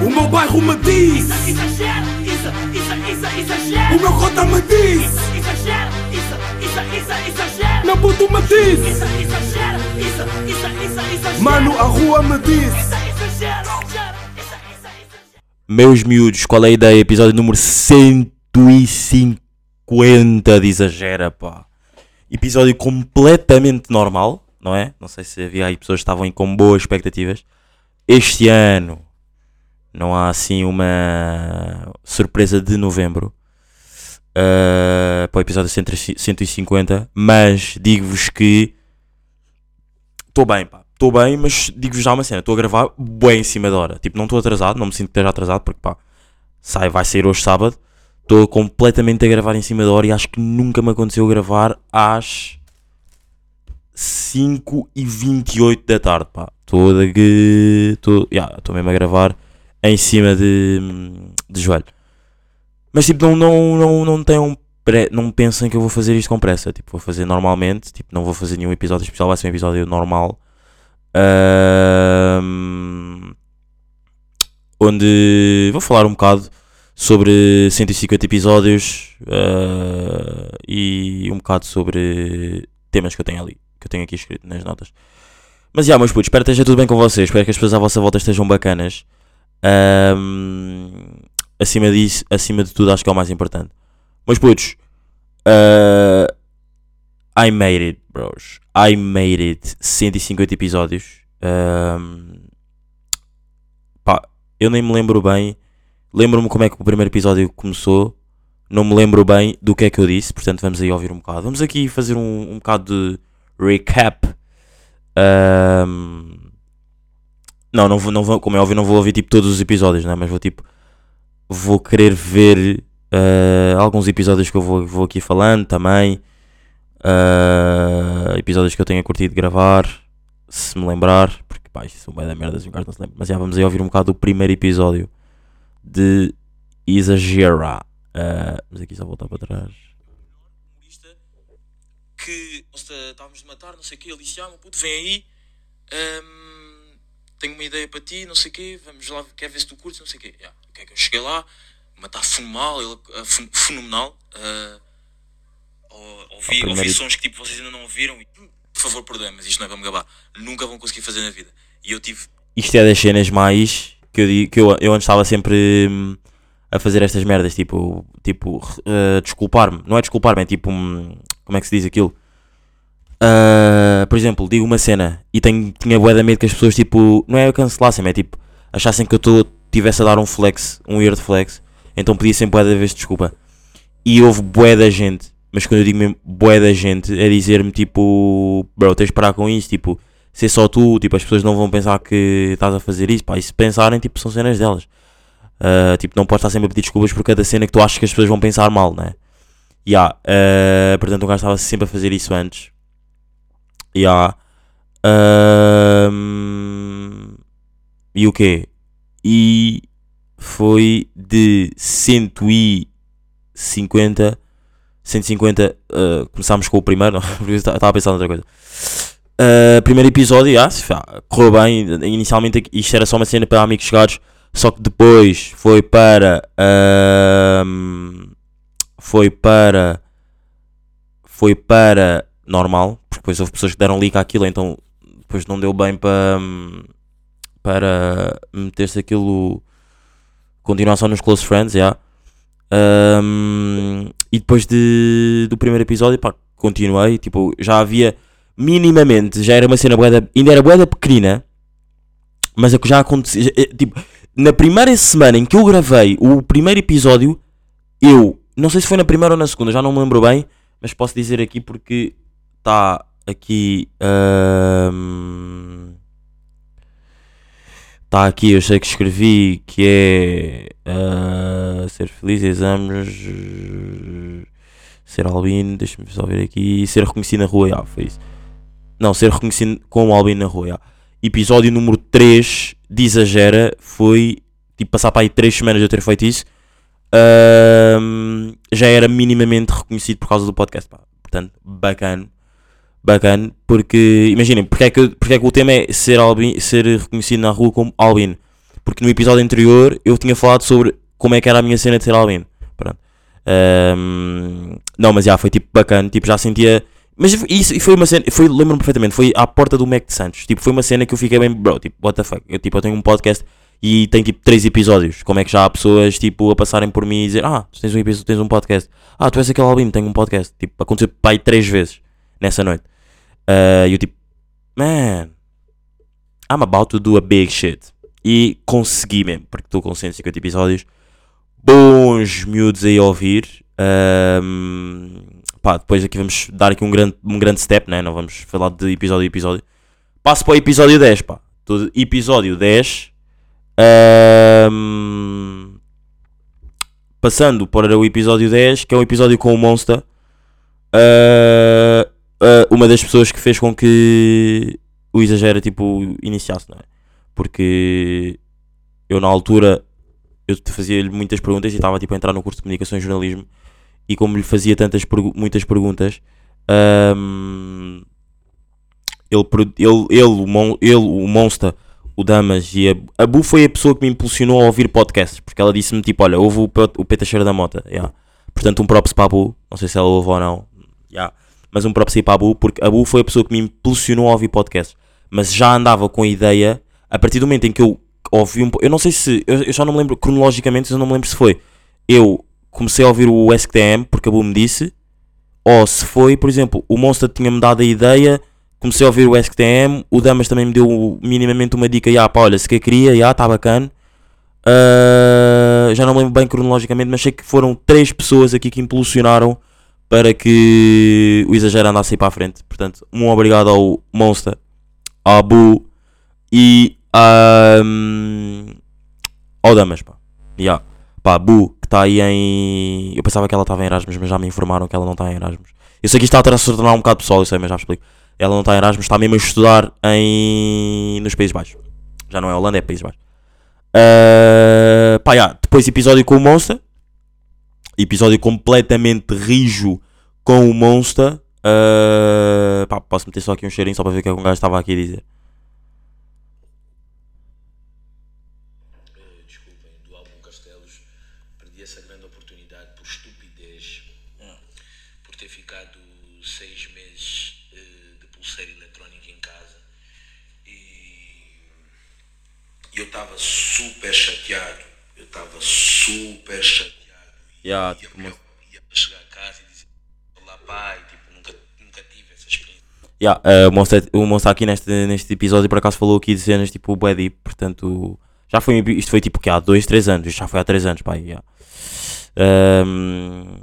O meu bairro me diz Exagero, isso, isso, isso, exagero. O meu cota me diz Exagero, isso, isso, isso, exagero. Meu puto me diz Isso, exagero, isso, isso, isso, exagero. Mano, a rua me diz Isso, exagero, exagero, isso, isso, exagero. Meus miúdos, qual é a ideia? Episódio número 150 de Exagera, pá. Episódio completamente normal, não é? Não sei se havia aí pessoas que estavam aí com boas expectativas. Este ano não há assim uma surpresa de novembro uh, para o episódio 150, mas digo-vos que estou bem, pá. Estou bem, mas digo-vos já uma cena. Estou a gravar bem em cima da hora. Tipo, não estou atrasado, não me sinto que esteja atrasado, porque pá, sai, vai sair hoje sábado. Estou completamente a gravar em cima da hora e acho que nunca me aconteceu gravar às 5 e 28 da tarde, pá. Estou a... Estou yeah, mesmo a gravar em cima de, de joelho. Mas tipo, não, não, não, não tenham não pensem que eu vou fazer isto com pressa. Tipo, vou fazer normalmente. Tipo, não vou fazer nenhum episódio especial, vai ser um episódio normal. Ahm, onde vou falar um bocado sobre 150 episódios ah, e um bocado sobre temas que eu tenho ali, que eu tenho aqui escrito nas notas. Mas já, meus putos, espero que esteja tudo bem com vocês. Espero que as pessoas à vossa volta estejam bacanas. Ahm, acima disso, acima de tudo, acho que é o mais importante. Meus putos, ah, I made it, bros. I made it. 150 episódios. Ahm, pá, eu nem me lembro bem. Lembro-me como é que o primeiro episódio começou. Não me lembro bem do que é que eu disse. Portanto, vamos aí ouvir um bocado. Vamos aqui fazer um, um bocado de recap. Ahm, não, não vou, não vou, como é óbvio, não vou ouvir tipo todos os episódios, né? mas vou tipo. Vou querer ver ah, alguns episódios que eu vou, vou aqui falando também. Ah, episódios que eu tenha curtido gravar, se me lembrar, porque pá, isto são bem da merda, se um gajo não se lembra. Mas já vamos aí ouvir um bocado do primeiro episódio de Exagera. Ah, mas aqui só voltar para trás. que estávamos de matar, não sei o quê, ele disse, ah, meu puto, vem aí, ahm, tenho uma ideia para ti, não sei o quê, vamos lá, quer ver se tu curtes, não sei o quê. Yeah, o que é que eu cheguei lá, matar fenomenal, ele, fen- fenomenal, ou- ouvi, ouvi sons que tipo vocês ainda não ouviram e, hum, por favor, perdoem, mas isto não é para me gabar, nunca vão conseguir fazer na vida. E eu tive... Isto é das cenas mais que eu, digo- que eu, eu antes estava sempre hum, a fazer estas merdas, tipo, tipo uh, desculpar-me. Não é desculpar-me, é tipo, hum, como é que se diz aquilo? Uh, por exemplo, digo uma cena e tenho, tinha bué de medo que as pessoas, tipo, não é cancelassem, é tipo, achassem que eu tô, tivesse a dar um flex, um weird flex, então pedia sempre bué da vez desculpa. E houve bué da gente, mas quando eu digo mesmo bué da gente, é dizer-me tipo, bro, tens de parar com isso, tipo, ser só tu, tipo, as pessoas não vão pensar que estás a fazer isso, pá, e se pensarem, tipo, são cenas delas. Uh, tipo, não podes estar sempre a pedir desculpas por cada cena que tu achas que as pessoas vão pensar mal, né? Yeah, uh, portanto, o gajo estava sempre a fazer isso antes. Yeah. Um, e o quê? E foi de 150. 150. Uh, começámos com o primeiro, porque estava a pensar noutra coisa. Uh, primeiro episódio, yeah, correu bem. Inicialmente isto era só uma cena para amigos chegados. Só que depois foi para. ahm, foi para. Foi para normal. Porque depois houve pessoas que deram like àquilo, então depois não deu bem para. Para meter-se aquilo. Continuar só nos close friends, já. Ahm, e depois de, do primeiro episódio, pá, continuei. Tipo, já havia minimamente, já era uma cena boeda, ainda era boeda pequenina, mas é que já acontecia. já- eh, Tipo, na primeira semana em que eu gravei o primeiro episódio, eu, não sei se foi na primeira ou na segunda, já não me lembro bem, mas posso dizer aqui porque está aqui. Está aqui, eu sei que escrevi que é ah, ser feliz, exames, ser albino, deixa-me só ver aqui, ser reconhecido na rua, já, foi isso. Não, ser reconhecido como albino na rua, já. Episódio número 3 de Exagera foi tipo passar para aí 3 semanas de eu ter feito isso. Já era minimamente reconhecido por causa do podcast. pá. Portanto, bacana. Bacana. Porque, imaginem, porque é, que, porque é que o tema é ser, albino, ser reconhecido na rua como albino? porque no episódio anterior eu tinha falado sobre como é que era a minha cena de ser albino. Pronto. Ahm, não, mas já foi tipo bacana, tipo, já sentia. Mas isso foi uma cena, foi, lembro-me perfeitamente, foi à porta do Mac de Santos. Tipo, foi uma cena que eu fiquei bem, bro, tipo, what the fuck. Eu, tipo, eu tenho um podcast e tem tipo 3 episódios. Como é que já há pessoas, tipo, a passarem por mim e dizer, ah, tu tens um episódio, tens um podcast. Ah, tu és aquele albino, tenho um podcast. Tipo, aconteceu pai três vezes nessa noite. Ah, E eu tipo, man, I'm about to do a big shit. E consegui mesmo, porque estou com 150 episódios. Bons miúdos aí a ouvir. Ahm, pá, depois aqui vamos dar aqui um grande, um grande step, né? Não vamos falar de episódio a episódio. Passo para o episódio 10, pá. Episódio 10. Ahm, passando para o episódio 10, que é um episódio com o Monster. Ah, ah, uma das pessoas que fez com que o exagero tipo iniciasse, não é? Porque eu na altura eu fazia-lhe muitas perguntas e estava tipo a entrar no curso de comunicação e jornalismo e como lhe fazia tantas pergu- muitas perguntas ahm, ele, pro- ele, ele, o Mon- ele, o Monster, o Damas e a, a Bu foi a pessoa que me impulsionou a ouvir podcasts porque ela disse-me tipo, olha, ouve o, o Peta Cheira da Mota, yeah. portanto um props para a Bu, não sei se ela ouve ou não, yeah. Mas um props aí para a Bu, porque a Bu foi a pessoa que me impulsionou a ouvir podcasts, mas já andava com a ideia, a partir do momento em que eu ouvi um eu não sei se, eu, eu já não me lembro cronologicamente, eu não me lembro se foi, eu comecei a ouvir o SQTM porque a Bu me disse, ou se foi, por exemplo, o Monster tinha-me dado a ideia, comecei a ouvir o SQTM, o Damas também me deu minimamente uma dica, já pá, olha, se que queria, já, está bacana. Ah, já não me lembro bem cronologicamente, mas sei que foram três pessoas aqui que impulsionaram para que o exagero andasse para a frente. Portanto, um obrigado ao Monster, ao Bu e ahm, ao Damas, pá. Yeah. Pá, Bu, que está aí em. Eu pensava que ela estava em Erasmus, mas já me informaram que ela não está em Erasmus. Eu sei que está a se tornar um bocado pessoal, eu sei, mas já me explico. Ela não está em Erasmus, está mesmo a estudar em... nos Países Baixos. Já não é Holanda, é Países Baixos. Ah, pá, yeah. Depois episódio com o Monster. Episódio completamente rijo com o Monster. Ah, pá, posso meter só aqui um cheirinho só para ver o que é que um gajo estava aqui a dizer. Eh, eu estava super chateado, eu estava super chateado. E Yeah, ia, tipo, ia, ia chegar a casa e dizer: Olá, pai, tipo, nunca, nunca tive essa experiência. Yeah, eh, o, Monster, o Monster aqui neste, neste episódio por acaso falou aqui de cenas tipo bué deep, portanto já foi, isto foi tipo que há 2, 3 anos, isto já foi há 3 anos, pai. Yeah. Ehm,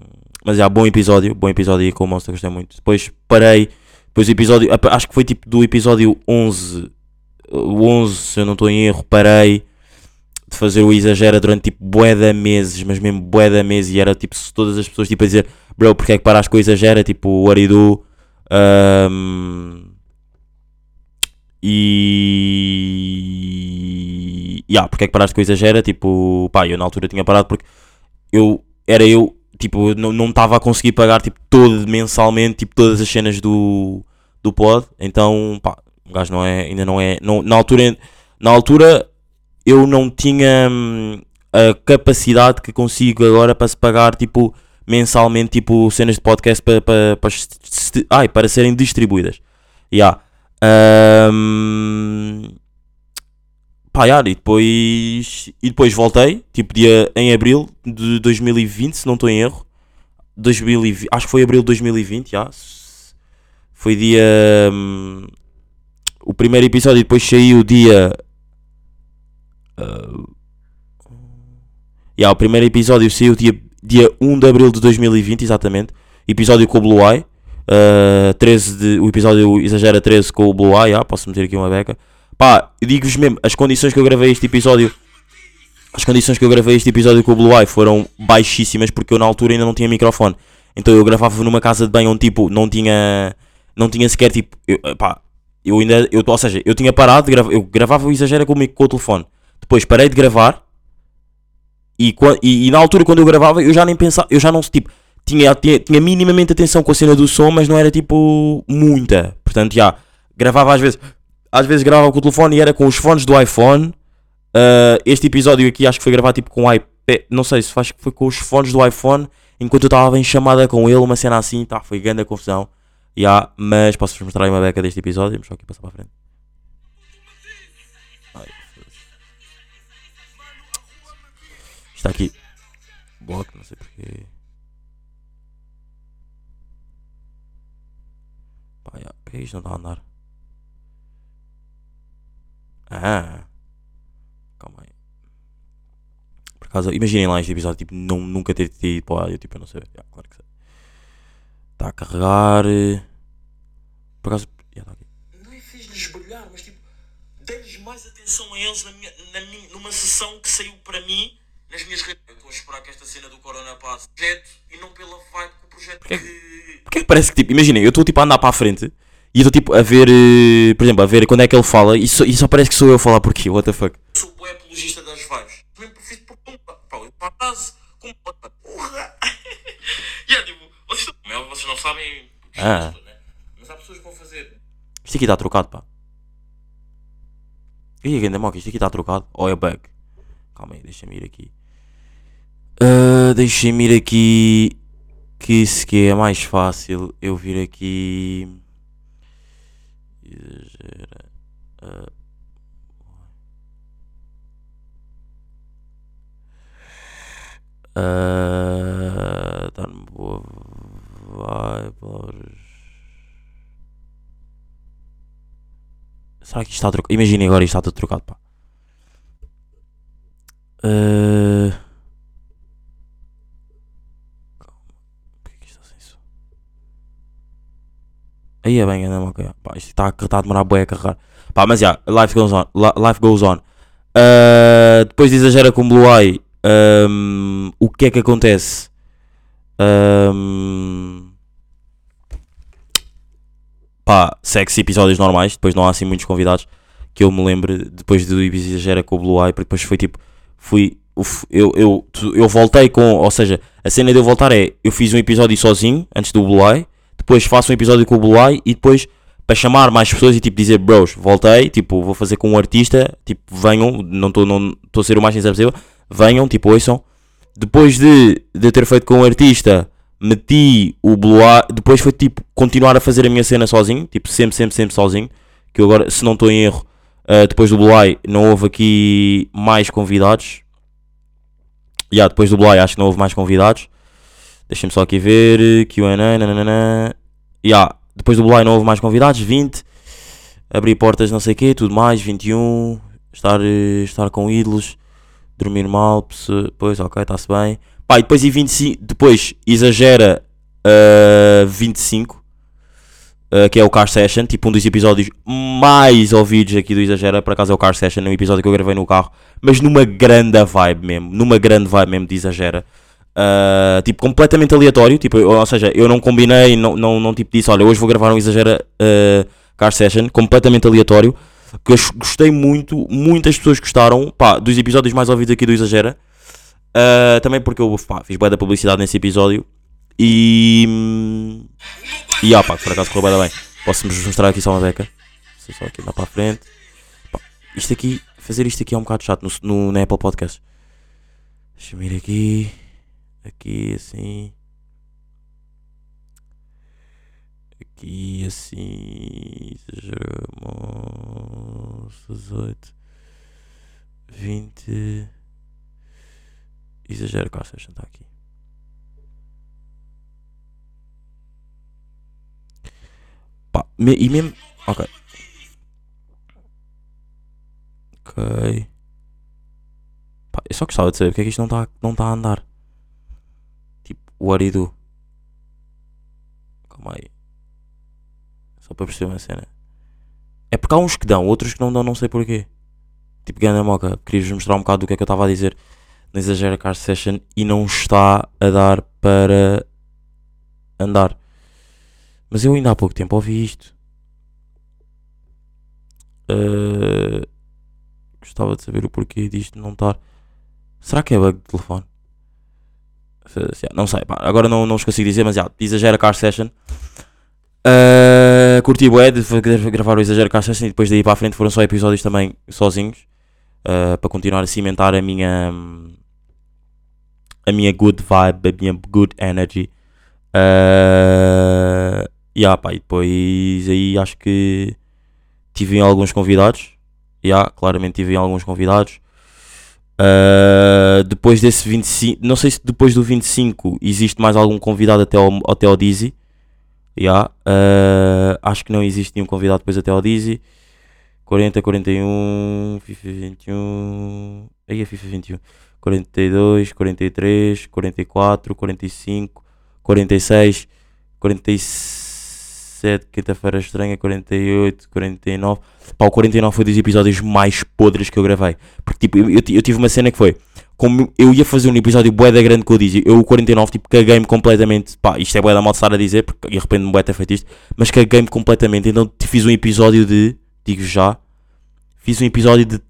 mas já, bom episódio, bom episódio aí com o Monster, gostei muito. Depois parei, depois o episódio, acho que foi tipo do episódio 11, o 11, se eu não estou em erro, parei de fazer o exagera durante tipo bué de meses, mas mesmo bué de meses, e era tipo todas as pessoas tipo a dizer, bro, porque é que paraste com o exagera, tipo, o Aridu. Um, e. Yeah, porque é que paraste com o exagera? Tipo, pá, eu na altura tinha parado porque eu era eu, tipo, não estava a conseguir pagar tipo, todo mensalmente tipo, todas as cenas do, do pod. Então, pá, o gajo não é, ainda não é. Não, na, altura, na altura eu não tinha hum, a capacidade que consigo agora para se pagar tipo mensalmente tipo cenas de podcast para, para, para, ai, para serem distribuídas. Yeah. Ahm, pá, yeah, e depois e depois voltei, tipo dia em abril de 2020, se não estou em erro. 2020, acho que foi abril de 2020, já. Foi dia hum, o primeiro episódio depois saiu dia ah, yeah, o primeiro episódio saiu dia, dia 1 de abril de 2020, exatamente. Episódio com o Blue Eye. Uh, 13 de, o episódio exagera 13 com o Blue Eye. Yeah, posso meter aqui uma beca. Pá, digo-vos mesmo, as condições que eu gravei este episódio. As condições que eu gravei este episódio com o Blue Eye foram baixíssimas porque eu na altura ainda não tinha microfone. Então eu gravava numa casa de banho onde tipo não tinha. Não tinha sequer tipo. Eu, pá, eu ainda. Eu, ou seja, eu tinha parado de gravar. Eu gravava o exagera com o, com o telefone. Depois parei de gravar. E, e, e na altura quando eu gravava eu já nem pensava. Eu já não tipo. Tinha, tinha, tinha minimamente atenção com a cena do som, mas não era tipo muita. Portanto, já. Gravava às vezes. Às vezes gravava com o telefone e era com os fones do iPhone. Uh, este episódio aqui acho que foi gravado tipo com o iPad. Não sei se faz que foi com os fones do iPhone. Enquanto eu estava em chamada com ele, uma cena assim, tá, foi grande a confusão. Yeah, mas posso-vos mostrar aí uma beca deste episódio. Vamos só aqui passar para a frente. Está aqui. Bloco, não sei porquê. Yeah, porque isto não está a andar. Ah. Calma aí. Por acaso, imaginem lá este episódio, tipo, não, nunca ter tido para áudio, tipo, eu não sei. Claro que sei. Está a carregar. Por acaso. Yeah, tá aqui. Não fiz-lhes brilhar, mas tipo, dei-lhes mais atenção a eles na minha, na minha- numa sessão que saiu para mim nas minhas redes. Eu estou a esperar que esta cena do Corona passe. Projeto e não pela vibe que o projeto Porquê- que. Porque é que parece que, tipo, imaginem, eu estou tipo a andar para a frente e estou tipo a ver, eh, por exemplo, a ver quando é que ele fala e só, e só parece que sou eu a falar porque, what the fuck. sou o apologista das vibes. Mesmo prefiro por pumba. Pá, eu casa com uma porra. E é tipo, vocês, é vocês não sabem. Ah. né? Mas há pessoas que vão fazer. Isto aqui está trocado, pá. Ih, grande moca, isto aqui está trocado. Ou é bug? Calma aí, deixa-me ir aqui. Ah, deixa-me ir aqui. Que se que é mais fácil eu vir aqui. Exagera. Ah. Ah, Dar-me boa vibe. palavras. Será que isto está trocado? Imaginem agora isto está tudo trocado, pá. Sem som? Aí é bem, anda ok. Pá, isto está, a demorar bué a carregar. Pá, mas já, life goes on. li- Life goes on. Ah, depois de exagera com Blue Eye. ahm, o que é que acontece? Ahm, pá, segue-se episódios normais, depois não há assim muitos convidados que eu me lembre depois do Exagera com o Blue Eye, porque depois foi tipo, fui, uf, eu, eu, eu voltei com, ou seja, a cena de eu voltar é, eu fiz um episódio sozinho, antes do Eye, depois faço um episódio com o Eye e depois para chamar mais pessoas e tipo dizer, bros, voltei, tipo, vou fazer com um artista, tipo, venham, não estou não a ser o mais sincero possível, venham, tipo, ouçam. Depois de, de ter feito com um artista, meti o Blue Eye, depois foi tipo continuar a fazer a minha cena sozinho, tipo, sempre, sempre, sempre sozinho. Que eu agora, se não estou em erro, uh, depois do Eye não houve aqui mais convidados. E yeah, depois do Eye acho que não houve mais convidados. Deixem-me só aqui ver. QA, nananana. Yeah, depois do Eye não houve mais convidados. 20. Abrir portas, não sei o quê, tudo mais. 21. Estar, eh, estar com ídolos. Dormir mal. Pois, ok, está-se bem. Pá, e depois e 25. Depois exagera uh, 25. Uh, que é o Car Session. Tipo um dos episódios mais ouvidos aqui do Exagera. Por acaso é o Car Session. É um episódio que eu gravei no carro. Mas numa grande vibe mesmo. Numa grande vibe mesmo de Exagera. Uh, tipo, completamente aleatório. Tipo, ou seja, eu não combinei, não, não, não tipo disse, olha, hoje vou gravar um Exagera uh, Car Session, completamente aleatório. Que eu gostei muito, muitas pessoas gostaram, pá, dos episódios mais ouvidos aqui do Exagera. Uh, também porque eu pá, fiz bué da publicidade nesse episódio. E. hum, E pá, por acaso correu bem. Posso-vos mostrar aqui só uma beca. Só aqui andar para a frente. Isto aqui, fazer isto aqui é um bocado chato no, no, na Apple Podcast. Deixa-me ir aqui. Aqui assim. Aqui assim. Exageramos. 18. 20. Exagero session, está aqui. Pá, e mesmo. Ok. Ok. Pá, eu só gostava de saber porque é que isto não está não tá a andar. Tipo, what do you do? Calma aí. Só para perceber uma cena. É porque há uns que dão, outros que não dão, não sei porquê. Tipo, Ganda Moca, queria-vos mostrar um bocado do que é que eu estava a dizer na Exagera Car Session e não está a dar para andar. Mas eu ainda há pouco tempo ouvi isto. Uh, gostava de saber o porquê disto não estar. Será que é bug de telefone? Não sei, pá, agora não, não vos consigo dizer, mas já, Exagera Car Session. Uh, curti fa- de gravar o Exagero Car Session e depois daí para a frente foram só episódios também sozinhos. uh, para continuar a cimentar a minha a minha good vibe, a minha good energy. Uh, yeah, pá, e depois aí acho que tive alguns convidados. Yeah, claramente tive alguns convidados. Uh, depois desse 25, não sei se depois do 25 existe mais algum convidado até ao, até ao Dizzy. Yeah, uh, acho que não existe nenhum convidado depois até ao Dizzy. 40, 41, FIFA 21. Aí é FIFA 21. 42, 43, 44, 45, 46, 47, quinta-feira estranha, 48, 49. Pá, o 49 foi dos episódios mais podres que eu gravei. Porque tipo, eu, eu, tive uma cena que foi. Como eu ia fazer um episódio bué da grande que eu dizia, eu o 49 tipo caguei-me completamente, pá, isto é bué da mal estar a dizer, porque de repente me bué ter feito isto, mas caguei-me completamente, então fiz um episódio de, digo já, fiz um episódio de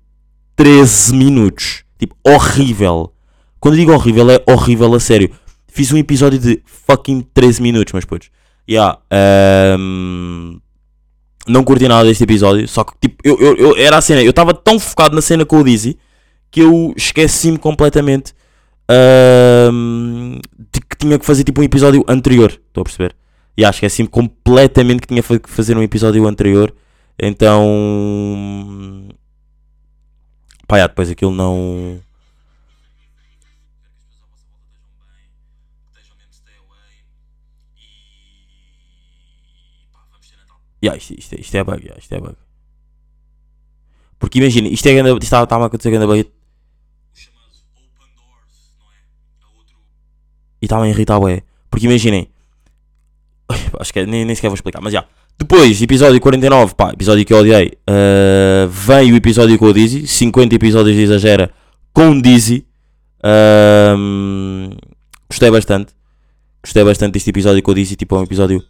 13 minutos. Tipo, horrível. Quando digo horrível, é horrível a sério. Fiz um episódio de fucking 13 minutos, mas putos. Yeah, um, não curti nada deste episódio. Só que, tipo, eu, eu, eu era a cena. Eu estava tão focado na cena com o Dizzy que eu esqueci-me completamente um, de que tinha que fazer tipo um episódio anterior. Estou a perceber? E yeah, esqueci-me completamente que tinha que fazer um episódio anterior. Então. Pá, yeah, depois aquilo não. Yeah, isto, isto, isto é bug, isto é bug. Porque imagina, isto é grande, está, está a acontecer grande bug. E estava a irritar ué. Porque imaginem. Acho que nem, nem sequer vou explicar, mas já. Depois, episódio 49, pá, episódio que eu odiei. Uh, vem o episódio com o Dizzy. 50 episódios de exagera com o Dizzy. Uh, gostei bastante. Gostei bastante deste episódio com o Dizzy. Tipo, é um episódio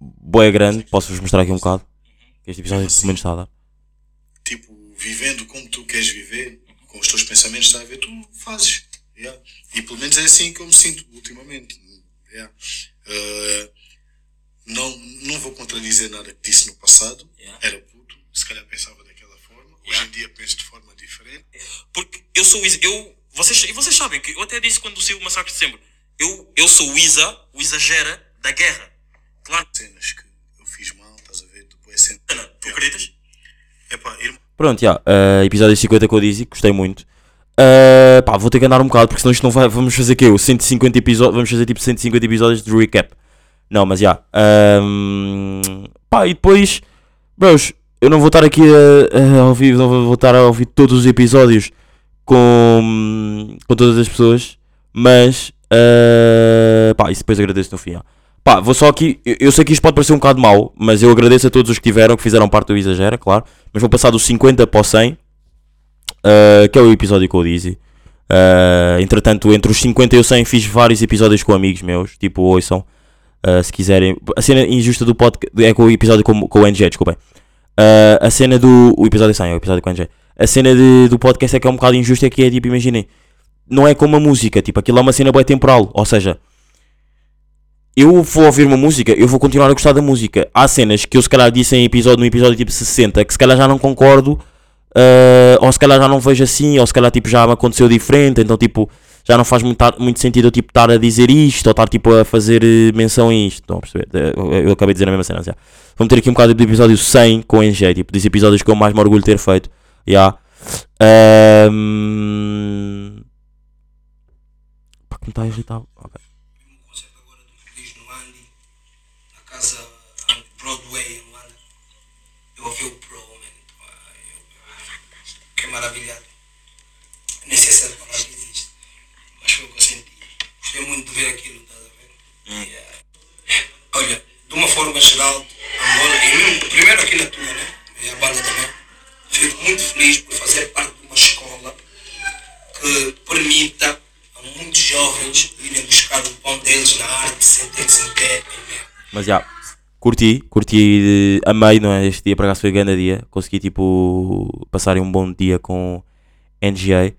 boé grande. Posso-vos mostrar aqui um bocado. Este episódio pelo menos está a dar. tipo, vivendo como tu queres viver, com os teus pensamentos, está a ver, tu fazes. yeah. E pelo menos é assim que eu me sinto ultimamente. yeah. Uh, não, não vou contradizer nada que disse no passado. Yeah. Era puto, se calhar pensava daquela forma. Hoje em dia penso de forma diferente. Porque eu sou. Eu, vocês, e vocês sabem que eu até disse quando saiu o Massacre de Setembro. Eu, eu sou o Isa, o exagera da guerra. Claro. Cenas que eu fiz mal, estás a ver? Depois sempre. Ana, tu acreditas? Epá, irmão, Pronto, já. uh, episódio 50 com o Dizzy. Gostei muito. Uh, pá, vou ter que andar um bocado porque senão isto não vai. Vamos fazer o quê? O 150 episódios. Vamos fazer tipo 150 episódios de recap. Não, mas já. Um, pá, e depois. Bros, eu não vou estar aqui a, a ouvir. Não vou estar a ouvir todos os episódios com, com todas as pessoas. Mas. Uh, pá, isso depois agradeço no fim. já. Pá, vou só aqui. Eu, eu sei que isto pode parecer um bocado mau, mas eu agradeço a todos os que tiveram, que fizeram parte do Exagera, claro. Mas vou passar do 50 para o 100, uh, que é o episódio com o Dizzy. Uh, entretanto, entre os 50 e o 100 fiz vários episódios com amigos meus, tipo, ouçam, uh, se quiserem. A cena injusta do podcast é com o episódio com, com o NG, desculpem. Uh, a cena do. O episódio 100 é o episódio com o NG. A cena de- do podcast é que é um bocado injusta, é que é tipo, imaginem, não é como a música, tipo, aquilo é uma cena bem temporal, ou seja, eu vou ouvir uma música, eu vou continuar a gostar da música. Há cenas que eu se calhar disse em episódio, no episódio tipo 60, que se calhar já não concordo, ah, ou se calhar já não vejo assim, ou se calhar tipo já aconteceu diferente, então tipo, já não faz muito, muito sentido eu tipo estar a dizer isto, ou estar tipo a fazer eh, menção a isto. Estão a perceber? Eh, Eu, acabei de dizer a mesma cena. Vamos ter aqui um bocado do episódio 100 com NG, tipo, dos episódios que eu mais me orgulho de ter feito. Já. Ahm, Pá, que me está a irritar. Ok. um concerto agora do Feliz no Andy, na casa Broadway em Luanda. Eu ouvi o Pro, man. pá, eu- Fiquei maravilhado. Nem sei se essa palavra existe, mas foi o que eu senti. Gostei muito de ver aquilo, estás a ver? E, eh, olha, de uma forma geral, e primeiro aqui na tua, né? E a banda também. Fico muito feliz por fazer parte de uma escola que permita a muitos jovens irem buscar o pão deles na arte sem ter que se meter em merda. Mas já, curti, curti, eh, amei, não é? Este dia para cá foi um grande dia. Consegui, tipo, passar um bom dia com NGA.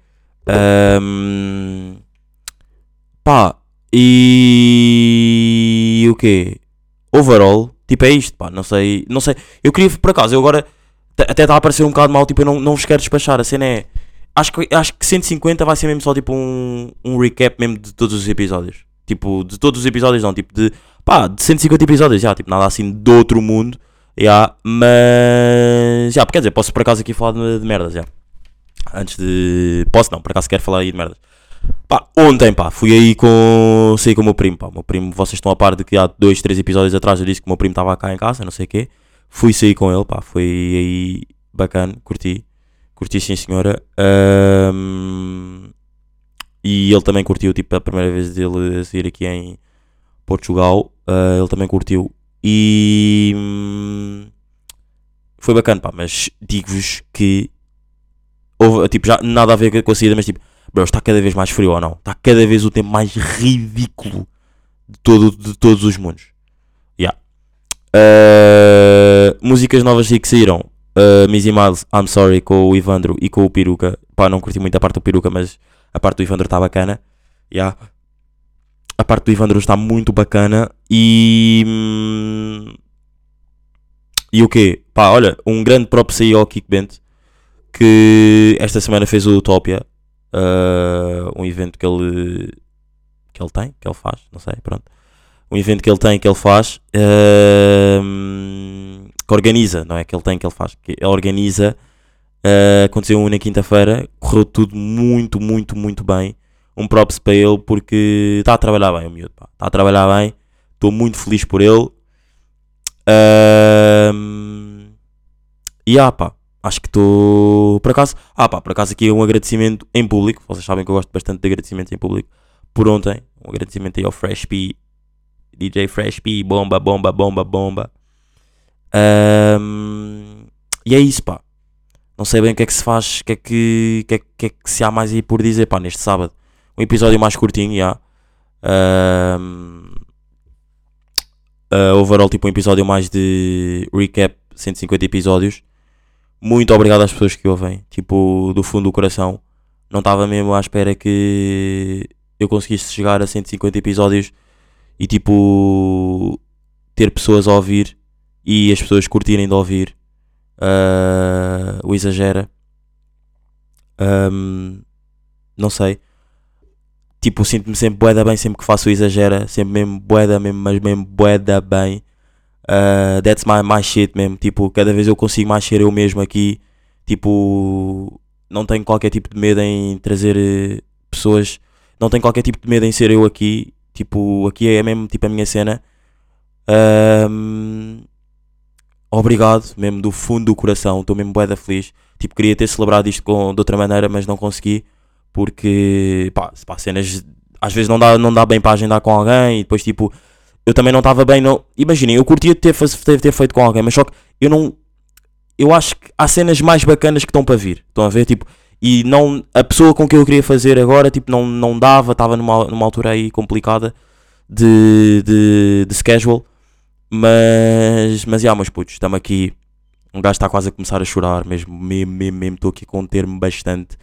Ahm, pá, e o quê? Overall, tipo, é isto, pá, não sei, não sei. Eu queria, por acaso, eu agora Até está a parecer um bocado mal, tipo, eu não, não vos quero despachar. A cena é. Acho que, acho que 150 vai ser mesmo só tipo um, um recap mesmo de todos os episódios. Tipo, de todos os episódios, não. Tipo, de. Pá, de 150 episódios, já. Tipo, nada assim do outro mundo. Já, mas. Já, quer dizer, posso por acaso aqui falar de, de merdas, já. Antes de. Posso não, por acaso quero falar aí de merdas. Pá, ontem, pá, fui aí com. Saí com o meu primo, pá. O meu primo, vocês estão a par de que há dois, três episódios atrás eu disse que o meu primo estava cá em casa, não sei o quê. Fui sair com ele, pá. Foi aí bacana, curti. Curti sim, senhora. Ahm, e ele também curtiu, tipo, a primeira vez dele a sair aqui em Portugal. ah, ele também curtiu. E. hum, foi bacana, pá. Mas digo-vos que. Houve, tipo, já nada a ver com a saída, mas tipo, está cada vez mais frio ou não? Está cada vez o tempo mais ridículo de, todo, de todos os mundos. Yeah. Uh, músicas novas que saíram. Uh, Missy Miles, I'm Sorry, com o Ivandro e com o Peruca. Pá, não curti muito a parte do Peruca, mas a parte do Ivandro está bacana. Yeah. A parte do Ivandro está muito bacana. E. hum, E o quê? Pá, olha, um grande props aí ao Kik Bent. Que esta semana fez o Utopia. Uh, um evento que ele. Que ele tem, que ele faz, não sei, pronto um evento que ele tem, que ele faz, ehm, que organiza, não é que ele tem, que ele faz, que ele organiza. eh, aconteceu um na quinta-feira, correu tudo muito, muito, muito bem. Um props para ele porque está a trabalhar bem, o miúdo. Está a trabalhar bem, estou muito feliz por ele. Ehm, e ah, pá, acho que estou. Por acaso, ah, pá, por acaso aqui um agradecimento em público. Vocês sabem que eu gosto bastante de agradecimentos em público. Por ontem, um agradecimento aí ao Fresh P DJ Fresh P, bomba, bomba, bomba, bomba. Ahm, e é isso, pá. Não sei bem o que é que se faz, o que é que, que, é, que é que se há mais aí por dizer, pá, neste sábado. Um episódio mais curtinho, já. Ahm, ah, overall, tipo, um episódio mais de recap, 150 episódios. Muito obrigado às pessoas que ouvem, tipo, do fundo do coração. Não estava mesmo à espera que eu conseguisse chegar a 150 episódios e tipo ter pessoas a ouvir e as pessoas curtirem de ouvir ah, o exagera. Ahm, não sei. Tipo sinto-me sempre boeda bem sempre que faço o exagera sempre mesmo boeda mesmo mas mesmo boeda bem Ah, that's my, my shit mesmo tipo cada vez eu consigo mais ser eu mesmo aqui tipo não tenho qualquer tipo de medo em trazer eh, pessoas não tenho qualquer tipo de medo em ser eu aqui Tipo, aqui é mesmo tipo a minha cena. Ahm, obrigado, mesmo do fundo do coração. Estou mesmo bué da feliz. Tipo, queria ter celebrado isto com, de outra maneira, mas não consegui. Porque, pá, pá, cenas às vezes não dá, não dá bem para agendar com alguém. E depois, tipo, eu também não estava bem. Não... Imaginem, eu curtia ter, ter, ter feito com alguém, mas só que eu não. Eu acho que há cenas mais bacanas que estão para vir. Estão a ver? Tipo, e não a pessoa com quem eu queria fazer agora tipo não, não dava estava numa, numa altura aí complicada de, de, de schedule mas mas já meus putos estamos aqui um gajo está quase a começar a chorar mesmo mesmo mesmo mesmo estou aqui a conter-me bastante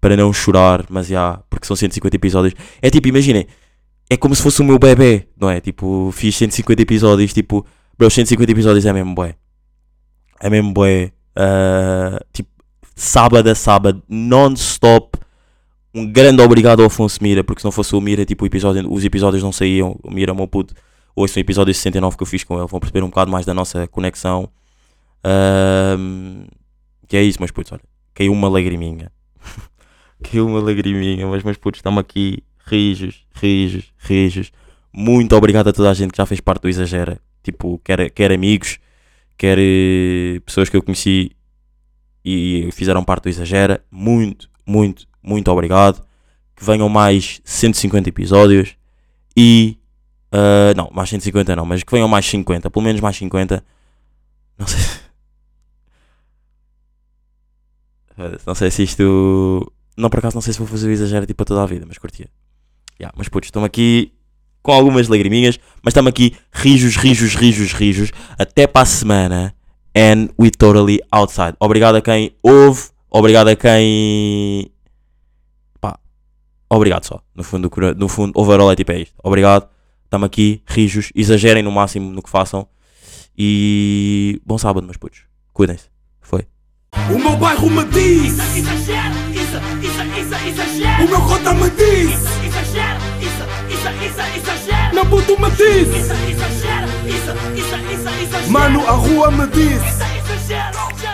para não chorar mas já porque são 150 episódios é tipo imaginem é como se fosse o meu bebê não é tipo fiz 150 episódios tipo bro 150 episódios é mesmo bué é mesmo bué ah, tipo sábado a sábado, non-stop. Um grande obrigado ao Afonso Mira, porque se não fosse o Mira, tipo, o episódio, os episódios não saíam. O Mira, meu puto, ouçam o episódio 69 que eu fiz com ele, vão perceber um bocado mais da nossa conexão. Ahm, que é isso, meus putos, olha, caiu uma lagriminha. caiu uma lagriminha, mas meus putos, estamos aqui, rijos, rijos, rijos. Muito obrigado a toda a gente que já fez parte do Exagera. Tipo, quer, quer amigos, quer eh, pessoas que eu conheci e fizeram parte do Exagera. Muito, muito, muito obrigado. Que venham mais 150 episódios. E. ah, não, mais 150 não, mas que venham mais 50, pelo menos mais 50. Não sei. Não sei se isto. Não, por acaso, não sei se vou fazer o Exagera tipo para toda a vida, mas curtia. Yeah, mas putz, estão aqui com algumas lagriminhas, mas estamos aqui rijos, rijos, rijos, rijos. Até para a semana. And we totally outside. Obrigado a quem ouve. Obrigado a quem. Pá. Obrigado só. No fundo, no fundo overall é tipo é isto. Obrigado. Estamos aqui, rijos. Exagerem no máximo no que façam. E. Bom sábado, meus putos. Cuidem-se. Foi. O meu bairro me diz, Isso, exagero, isso, isso, isso, exagero. o meu cota me diz, na puto me diz, Isso, exagera, isso, isso, isso, exagera. Mano, a rua me. Isso.